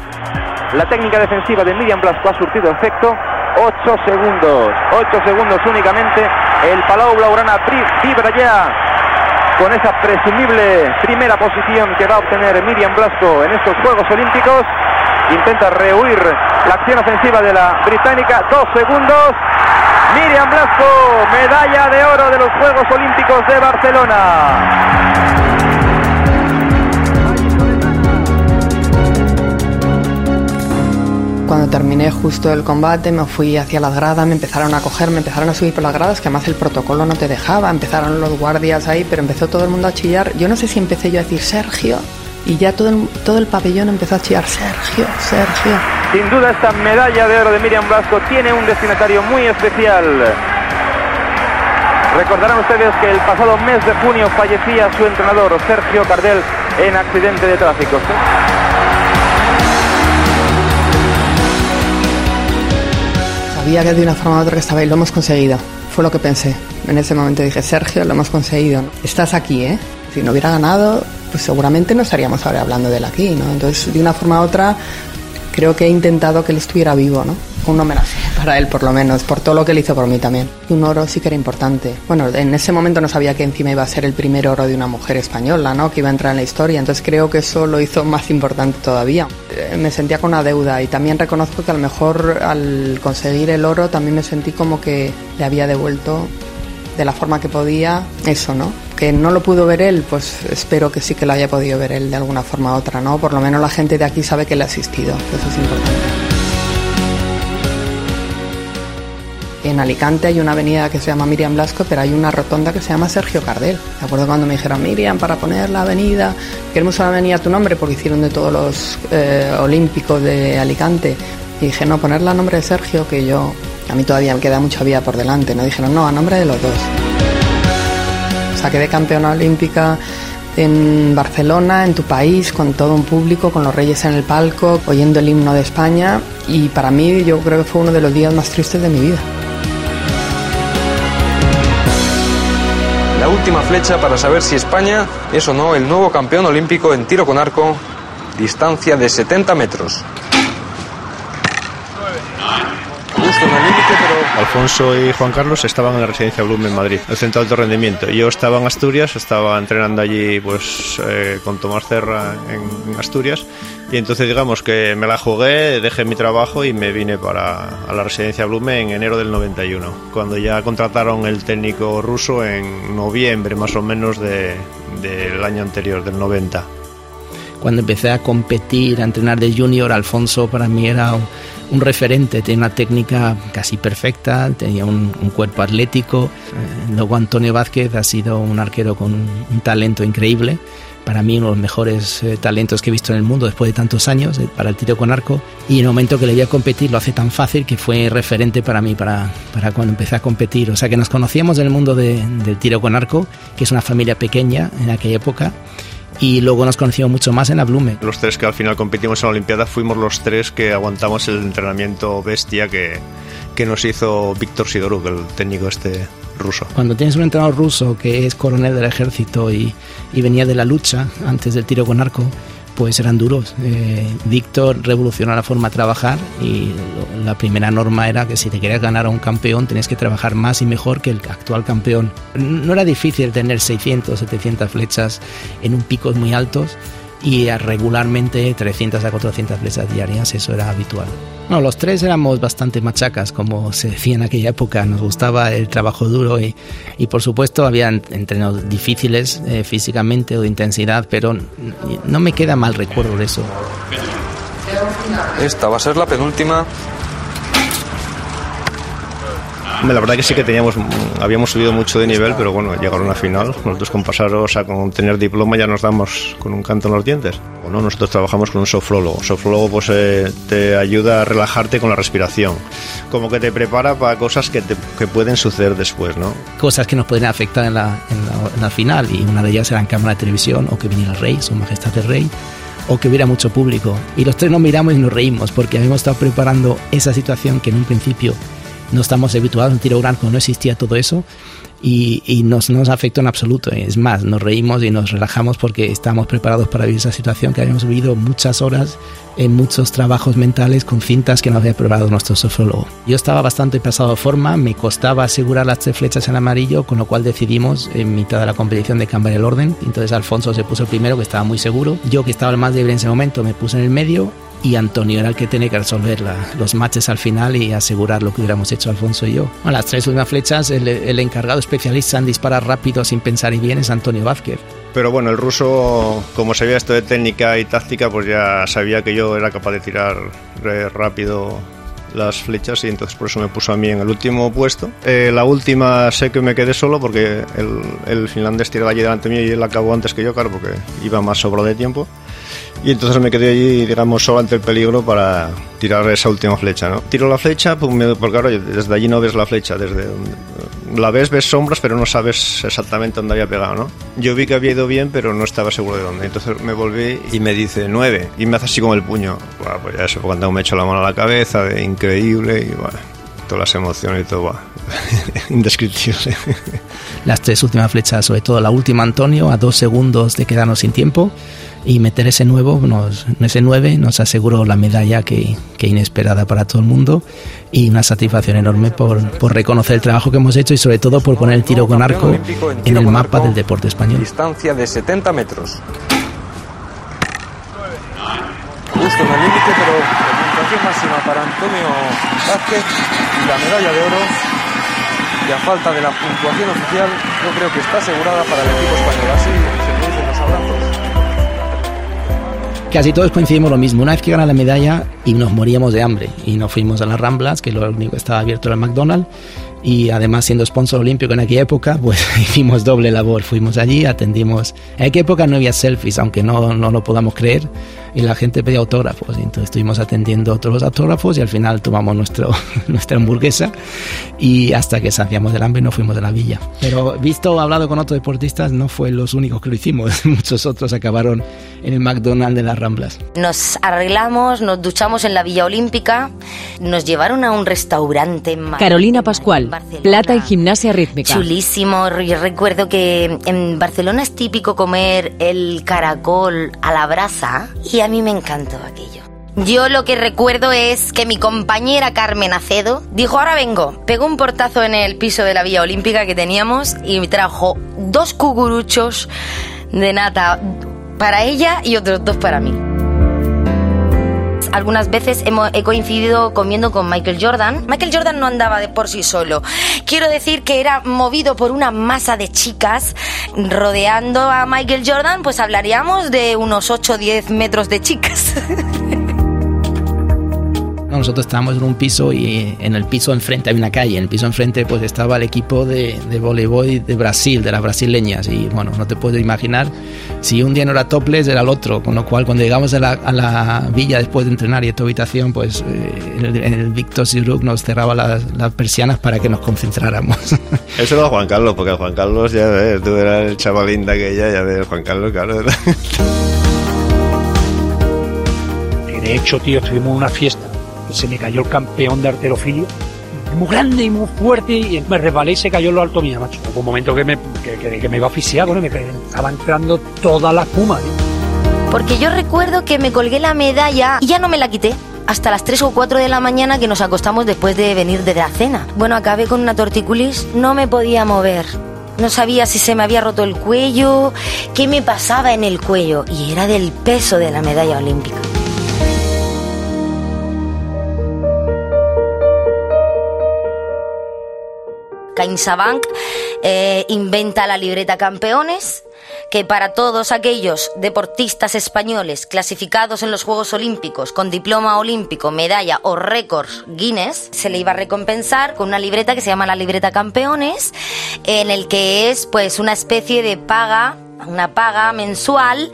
La técnica defensiva de Miriam Blasco ha surtido efecto. 8 segundos, 8 segundos únicamente. El Palau Blaugrana vibra ya con esa presumible primera posición que va a obtener Miriam Blasco en estos Juegos Olímpicos. Intenta rehuir la acción ofensiva de la británica. Dos segundos. Miriam Blasco, medalla de oro de los Juegos Olímpicos de Barcelona. Terminé justo el combate me fui hacia las gradas, me empezaron a coger, me empezaron a subir por las gradas, que además el protocolo no te dejaba, empezaron los guardias ahí, pero empezó todo el mundo a chillar. Yo no sé si empecé yo a decir Sergio, y ya todo el, todo el pabellón empezó a chillar Sergio, Sergio. Sin duda esta medalla de oro de Miriam Blasco tiene un destinatario muy especial. Recordarán ustedes que el pasado mes de junio fallecía su entrenador Sergio Cardel en accidente de tráfico. Sabía que de una forma u otra que estaba ahí, lo hemos conseguido. Fue lo que pensé. En ese momento dije, Sergio, lo hemos conseguido. Estás aquí, ¿eh? Si no hubiera ganado, pues seguramente no estaríamos ahora hablando de él aquí, ¿no? Entonces, de una forma u otra, creo que he intentado que él estuviera vivo, ¿no? Un homenaje para él, por lo menos, por todo lo que él hizo por mí también. Un oro sí que era importante. Bueno, en ese momento no sabía que encima iba a ser el primer oro de una mujer española, ¿no? Que iba a entrar en la historia. Entonces creo que eso lo hizo más importante todavía. Eh, me sentía con una deuda y también reconozco que a lo mejor al conseguir el oro también me sentí como que le había devuelto de la forma que podía eso, ¿no? Que no lo pudo ver él, pues espero que sí que lo haya podido ver él de alguna forma u otra, ¿no? Por lo menos la gente de aquí sabe que le ha asistido, eso es importante. En Alicante hay una avenida que se llama Miriam Blasco, pero hay una rotonda que se llama Sergio Cardel. ¿De acuerdo? Cuando me dijeron, Miriam, para poner la avenida, queremos una avenida a tu nombre, porque hicieron de todos los eh, olímpicos de Alicante. Y dije, no, ponerla a nombre de Sergio, que yo, a mí todavía me queda mucha vida por delante. No dijeron, no, a nombre de los dos. O sea, campeona olímpica en Barcelona, en tu país, con todo un público, con los reyes en el palco, oyendo el himno de España. Y para mí yo creo que fue uno de los días más tristes de mi vida. Última flecha para saber si España es o no el nuevo campeón olímpico en tiro con arco, distancia de 70 metros. Alfonso y Juan Carlos estaban en la residencia Bloom en Madrid, el centro de alto rendimiento. Yo estaba en Asturias, estaba entrenando allí pues eh, con Tomás Cerra en, Asturias y entonces digamos que me la jugué, dejé mi trabajo y me vine para a la residencia Blume en enero del 91, cuando ya contrataron el técnico ruso en noviembre más o menos de, del año anterior, del 90 cuando empecé a competir, a entrenar de junior, Alfonso para mí era un, referente, tenía una técnica casi perfecta, tenía un, cuerpo atlético. Eh, luego Antonio Vázquez ha sido un arquero con un, talento increíble. Para mí uno de los mejores eh, talentos que he visto en el mundo después de tantos años eh, para el tiro con arco. Y en el momento que le vi a competir lo hace tan fácil que fue referente para mí, para, para cuando empecé a competir. O sea que nos conocíamos en el mundo del tiro con arco, que es una familia pequeña en aquella época y luego nos conocimos mucho más en la Blume. Los tres que al final competimos en la Olimpiada fuimos los tres que aguantamos el entrenamiento bestia que, que nos hizo Víctor Sidoruk, el técnico este ruso. Cuando tienes un entrenador ruso que es coronel del ejército y, y venía de la lucha antes del tiro con arco, pues eran duros. Eh, Víctor revolucionó la forma de trabajar y la primera norma era que si te querías ganar a un campeón tenías que trabajar más y mejor que el actual campeón. No era difícil tener 600, 700 flechas en un pico muy altos y regularmente 300 a 400 flechas diarias, eso era habitual. No, los tres éramos bastante machacas, como se decía en aquella época, nos gustaba el trabajo duro y, y por supuesto había entrenos difíciles eh, físicamente o de intensidad, pero no me queda mal recuerdo de eso. Esta va a ser la penúltima la verdad que sí que teníamos, habíamos subido mucho de nivel, pero bueno, llegaron a una final. Nosotros con pasar, o sea, con tener diploma ya nos damos con un canto en los dientes. Bueno, nosotros trabajamos con un sofrólogo. Sofrólogo pues eh, te ayuda a relajarte con la respiración. Como que te prepara para cosas que, te, que pueden suceder después, ¿no? Cosas que nos pueden afectar en la, en la, final y una de ellas era en cámara de televisión o que viniera el rey, su majestad el rey o que hubiera mucho público. Y los tres nos miramos y nos reímos porque habíamos estado preparando esa situación que en un principio no estamos habituados en tiro blanco, no existía todo eso y, y nos, nos afectó en absoluto. Es más, nos reímos y nos relajamos porque estábamos preparados para vivir esa situación que habíamos vivido muchas horas en muchos trabajos mentales con cintas que nos había preparado nuestro sofrólogo. Yo estaba bastante pasado de forma, me costaba asegurar las tres flechas en amarillo, con lo cual decidimos en mitad de la competición de cambiar el orden. Entonces Alfonso se puso el primero, que estaba muy seguro. Yo, que estaba el más débil en ese momento, me puse en el medio y Antonio era el que tenía que resolver los matches al final y asegurar lo que hubiéramos hecho Alfonso y yo. A las tres últimas flechas, el, encargado especialista en disparar rápido sin pensar y bien es Antonio Vázquez. Pero bueno, el ruso, como sabía esto de técnica y táctica, pues ya sabía que yo era capaz de tirar rápido las flechas y entonces por eso me puso a mí en el último puesto. Eh, la última sé que me quedé solo porque el, el finlandés tiraba allí delante mío y él acabó antes que yo, claro, porque iba más sobro de tiempo. Y entonces me quedé allí, digamos, solo ante el peligro para tirar esa última flecha, ¿no? Tiro la flecha, pues porque claro, desde allí no ves la flecha, desde la ves, ves sombras, pero no sabes exactamente dónde había pegado, ¿no? Yo vi que había ido bien, pero no estaba seguro de dónde. Entonces me volví y me dice nueve, y me hace así con el puño. Bueno, pues ya eso, cuando me echo la mano a la cabeza, de increíble, y bueno, todas las emociones y todo, va. <laughs> indescriptible. Las tres últimas flechas, sobre todo la última Antonio, a dos segundos de quedarnos sin tiempo y meter ese nuevo, nos, ese 9 nos aseguró la medalla que, que, inesperada para todo el mundo y una satisfacción enorme por, por, reconocer el trabajo que hemos hecho y sobre todo por poner el tiro con arco en el mapa del deporte español. Distancia de 70 metros. Justo en el límite, pero puntuación máxima para Antonio Vázquez y la medalla de oro. Y a falta de la puntuación oficial, yo creo que está asegurada para el equipo español. Así se producen los abrazos Casi todos coincidimos lo mismo. Una vez que gana la medalla y nos moríamos de hambre y nos fuimos a las Ramblas, que lo único que estaba abierto era el McDonald's, y además siendo sponsor olímpico en aquella época, pues <laughs> hicimos doble labor. Fuimos allí, atendimos. En aquella época no había selfies, aunque no, no lo podamos creer, y la gente pedía autógrafos. Y entonces estuvimos atendiendo todos los autógrafos y al final tomamos nuestro, <laughs> nuestra hamburguesa y hasta que saciamos del hambre nos fuimos de la villa. Pero visto, hablado con otros deportistas, no fue los únicos que lo hicimos. <laughs> Muchos otros acabaron en el McDonald's de las Ramblas. Nos arreglamos, nos duchamos en la Villa Olímpica, nos llevaron a un restaurante en Carolina Pascual plata en gimnasia rítmica. Chulísimo. Yo recuerdo que en Barcelona es típico comer el caracol a la brasa y a mí me encantó aquello. Yo lo que recuerdo es que mi compañera Carmen Acedo dijo, ahora vengo, pegó un portazo en el piso de la Villa Olímpica que teníamos y me trajo dos cucuruchos de nata para ella y otros dos para mí. Algunas veces he coincidido comiendo con Michael Jordan. Michael Jordan no andaba de por sí solo. Quiero decir que era movido por una masa de chicas rodeando a Michael Jordan, pues hablaríamos de unos 8 o 10 metros de chicas. <laughs> Nosotros estábamos en un piso y en el piso enfrente hay una calle. En el piso enfrente pues estaba el equipo de, de voleibol de Brasil, de las brasileñas. Y bueno, no te puedes imaginar, si un día no era topless era el otro. Con lo cual cuando llegamos a la, a la villa después de entrenar y a tu habitación, pues eh, en, el, el Victor Siruc nos cerraba las, las persianas para que nos concentráramos. <laughs> Eso era Juan Carlos, porque Juan Carlos, ya ves, tú eras el chavalín de aquella, ya ves, Juan Carlos, claro. <laughs> De hecho, tío, estuvimos en una fiesta se me cayó el campeón de arterofilia, muy grande y muy fuerte, y me resbalé y se cayó en lo alto mía, macho. Hubo un momento que me, que, que, que me iba a asfixiar, bueno, me estaba entrando toda la espuma. Tío. Porque yo recuerdo que me colgué la medalla y ya no me la quité. Hasta las 3 o 4 de la mañana que nos acostamos después de venir de la cena. Bueno, acabé con una torticulis, no me podía mover. No sabía si se me había roto el cuello, qué me pasaba en el cuello. Y era del peso de la medalla olímpica. CaixaBank eh, inventa la libreta campeones, que para todos aquellos deportistas españoles clasificados en los Juegos Olímpicos con diploma olímpico, medalla o récords Guinness, se le iba a recompensar con una libreta que se llama la libreta campeones, en el que es pues una especie de paga, una paga mensual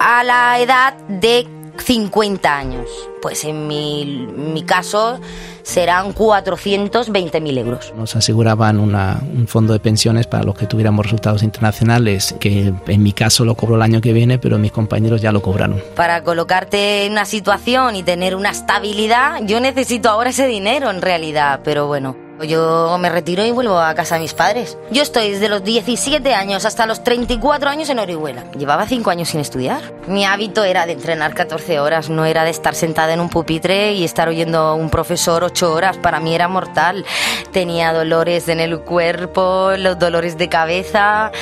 a la edad de 50 años. Pues en mi, mi caso serán 420.000 euros. Nos aseguraban una, un fondo de pensiones para los que tuviéramos resultados internacionales, que en mi caso lo cobro el año que viene, pero mis compañeros ya lo cobraron. Para colocarte en una situación y tener una estabilidad, yo necesito ahora ese dinero en realidad, pero bueno. Yo me retiro y vuelvo a casa de mis padres. Yo estoy desde los 17 años hasta los 34 años en Orihuela. Llevaba 5 años sin estudiar. Mi hábito era de entrenar 14 horas, no era de estar sentada en un pupitre y estar oyendo a un profesor 8 horas. Para mí era mortal. Tenía dolores en el cuerpo, los dolores de cabeza,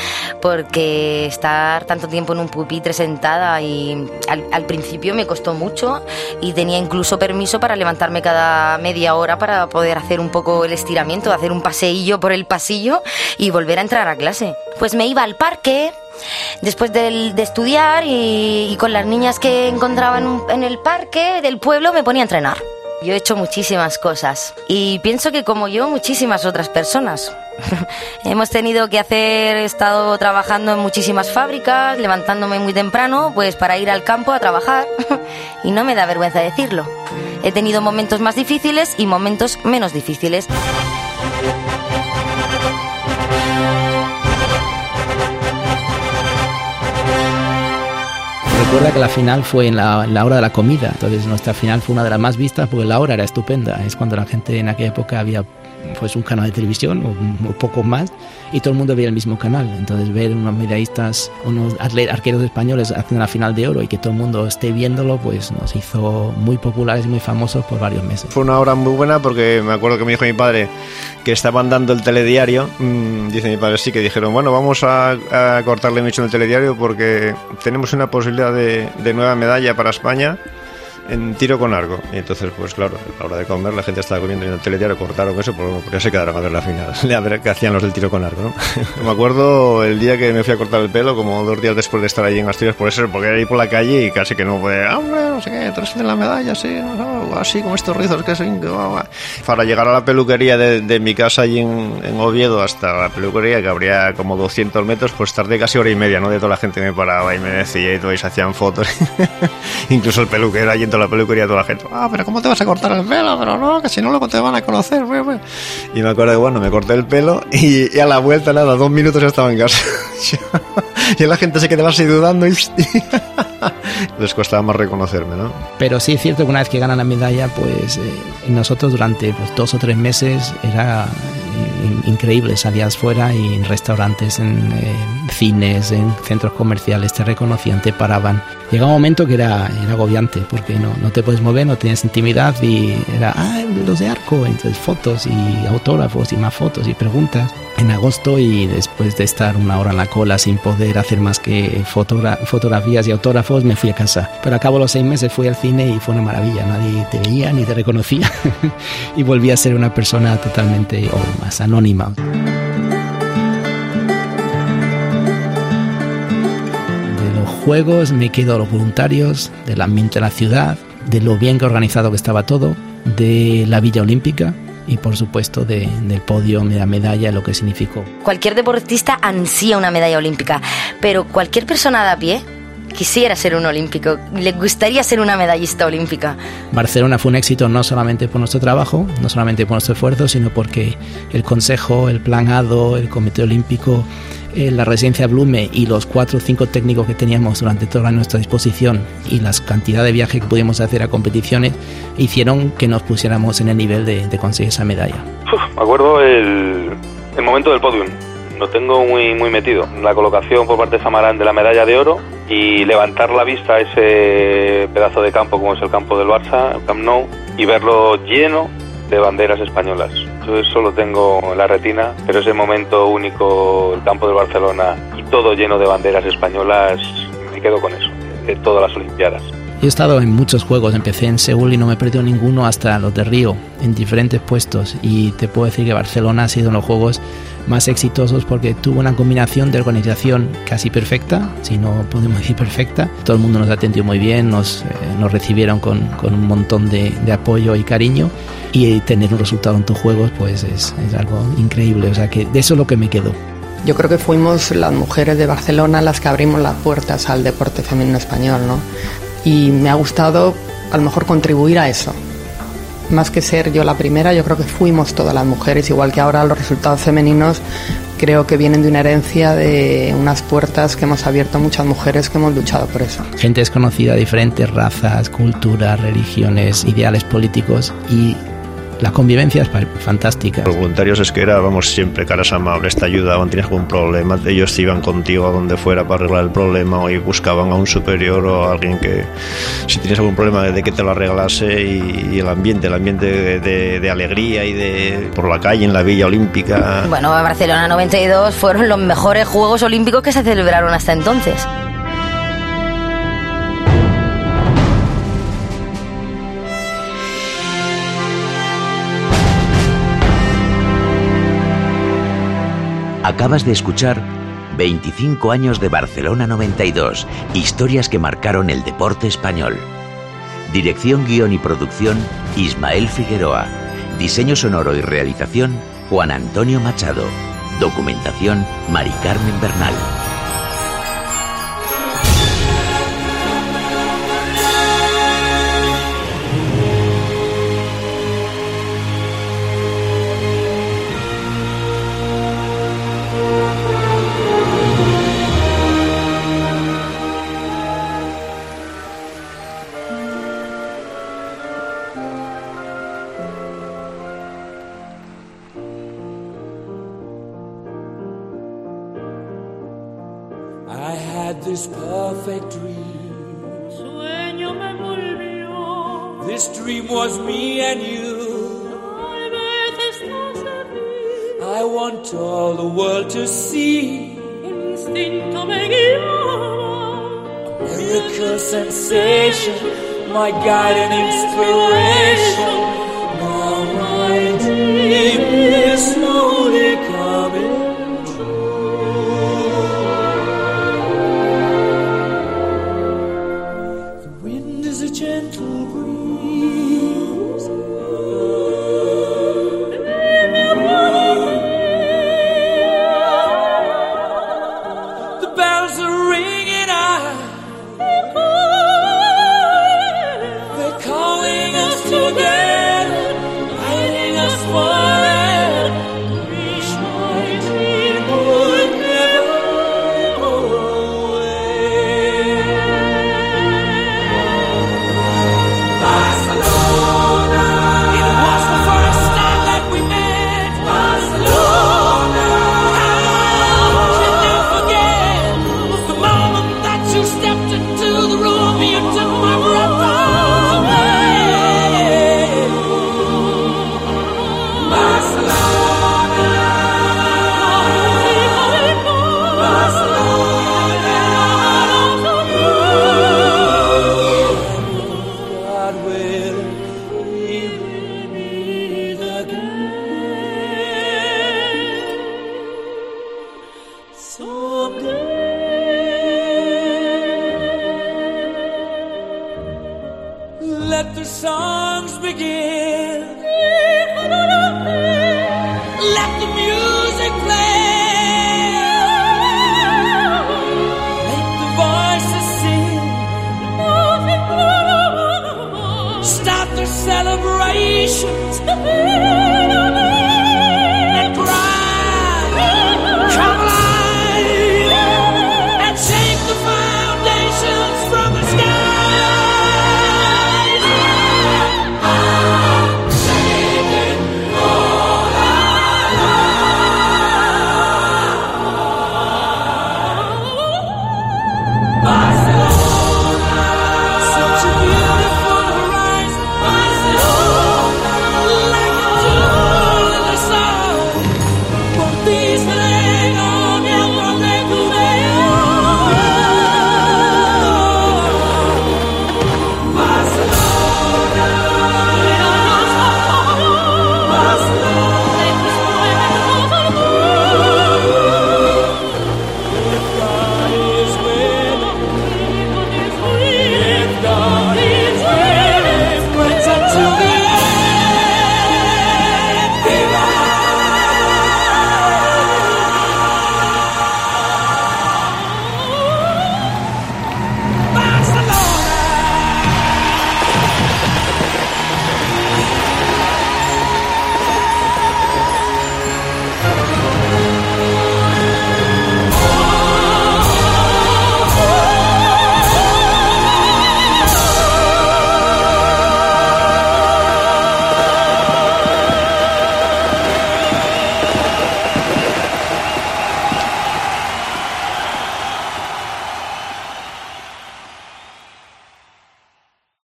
porque estar tanto tiempo en un pupitre sentada y al, al principio me costó mucho y tenía incluso permiso para levantarme cada media hora para poder hacer un poco el estiramiento, hacer un paseillo por el pasillo y volver a entrar a clase. Pues me iba al parque después de, estudiar y, con las niñas que encontraba en, en el parque del pueblo me ponía a entrenar. Yo he hecho muchísimas cosas y pienso que como yo muchísimas otras personas. <laughs> Hemos tenido que hacer, he estado trabajando en muchísimas fábricas, levantándome muy temprano, pues para ir al campo a trabajar. <laughs> y no me da vergüenza decirlo. He tenido momentos más difíciles y momentos menos difíciles. Recuerda que la final fue en la, la, hora de la comida, entonces nuestra final fue una de las más vistas porque la hora era estupenda. Es cuando la gente en aquella época había pues un canal de televisión o, o poco más y todo el mundo veía el mismo canal. Entonces ver unos medallistas, unos arqueros españoles haciendo la final de oro y que todo el mundo esté viéndolo, pues nos hizo muy populares y muy famosos por varios meses. Fue una hora muy buena porque me acuerdo que me dijo mi padre que estaban dando el telediario. Mmm, dice mi padre sí que dijeron, bueno, vamos a, a cortarle mucho en el telediario porque tenemos una posibilidad de, de nueva medalla para España en tiro con arco. Y entonces, pues claro, a la hora de comer la gente estaba comiendo y en el telediario cortaron eso, porque ya se quedaron a ver la final, <laughs> a ver qué hacían los del tiro con arco, ¿no? <laughs> me acuerdo el día que me fui a cortar el pelo, como dos días después de estar allí en Asturias, por eso, porque era ahí por la calle y casi que no fue, ah, hombre, no sé qué, tres de la medalla, sí, no, así, con estos rizos que son... Para llegar a la peluquería de, de mi casa allí en, en, Oviedo hasta la peluquería, que habría como 200 metros, pues tardé casi hora y media, ¿no? De toda la gente me paraba y me decía y todo, y se hacían fotos. <laughs> Incluso el peluquero allí en la peluquería toda la gente, ah, pero ¿cómo te vas a cortar el pelo? Pero no, que si no luego te van a conocer. Y me acuerdo que, bueno, me corté el pelo y, y a la vuelta, nada, dos minutos ya estaba en casa. <laughs> <laughs> y la gente se quedaba así dudando y <laughs> les costaba más reconocerme, ¿no? Pero sí es cierto que una vez que ganan la medalla, pues eh, nosotros durante pues, dos o tres meses era increíble. Salías fuera y en restaurantes, en eh, cines, en centros comerciales te reconocían, te paraban. Llegaba un momento que era, era agobiante porque no, no te puedes mover, no tienes intimidad y era, ah, los de arco, entonces fotos y autógrafos y más fotos y preguntas. En agosto y después de estar una hora en la cola sin poder hacer más que fotogra fotografías y autógrafos, me fui a casa. Pero a cabo de los seis meses fui al cine y fue una maravilla. Nadie te veía ni te reconocía <laughs> y volví a ser una persona totalmente o más anónima. De los juegos me quedo a los voluntarios, del ambiente de la ciudad, de lo bien que organizado que estaba todo, de la Villa Olímpica, y por supuesto de, del podio, de la medalla, lo que significó. Cualquier deportista ansía una medalla olímpica, pero cualquier persona de a pie quisiera ser un olímpico, le gustaría ser una medallista olímpica. Barcelona fue un éxito no solamente por nuestro trabajo, no solamente por nuestro esfuerzo, sino porque el Consejo, el Plan ADO, el Comité Olímpico, eh, la residencia Blume y los cuatro o cinco técnicos que teníamos durante toda nuestra disposición y las cantidad de viajes que pudimos hacer a competiciones hicieron que nos pusiéramos en el nivel de, de conseguir esa medalla. Uf, me acuerdo el, el momento del podium. Lo tengo muy, muy metido. La colocación por parte de Samarán de la medalla de oro y levantar la vista a ese pedazo de campo como es el campo del Barça, el Camp Nou, y verlo lleno de banderas españolas. Yo eso lo tengo en la retina, pero ese momento único, el campo del Barcelona y todo lleno de banderas españolas, me quedo con eso, de todas las Olimpiadas. He estado en muchos juegos, empecé en Seúl y no me he perdido ninguno hasta los de Río, en diferentes puestos. Y te puedo decir que Barcelona ha sido uno de los juegos más exitosos porque tuvo una combinación de organización casi perfecta, si no podemos <laughs> decir perfecta. Todo el mundo nos atendió muy bien, nos, eh, nos recibieron con, con, un montón de, de, apoyo y cariño. Y tener un resultado en tus juegos, pues es, es algo increíble. O sea que de eso es lo que me quedo. Yo creo que fuimos las mujeres de Barcelona las que abrimos las puertas al deporte femenino español, ¿no? Y me ha gustado a lo mejor contribuir a eso. Más que ser yo la primera, yo creo que fuimos todas las mujeres, igual que ahora los resultados femeninos creo que vienen de una herencia de unas puertas que hemos abierto muchas mujeres que hemos luchado por eso. Gente desconocida, diferentes razas, culturas, religiones, ideales políticos y la convivencia es fantástica. Los voluntarios es que era, vamos, siempre caras amables, te ayudaban, tienes algún problema, ellos iban contigo a donde fuera para arreglar el problema o y buscaban a un superior o a alguien que, si tienes algún problema, de que te lo arreglase y, y el ambiente, el ambiente de, de, de, alegría y de por la calle en la Villa Olímpica. Bueno, Barcelona 92 fueron los mejores Juegos Olímpicos que se celebraron hasta entonces. Acabas de escuchar 25 años de Barcelona 92, historias que marcaron el deporte español. Dirección, guion y producción, Ismael Figueroa. Diseño sonoro y realización, Juan Antonio Machado. Documentación, Mari Carmen Bernal. gently breeze.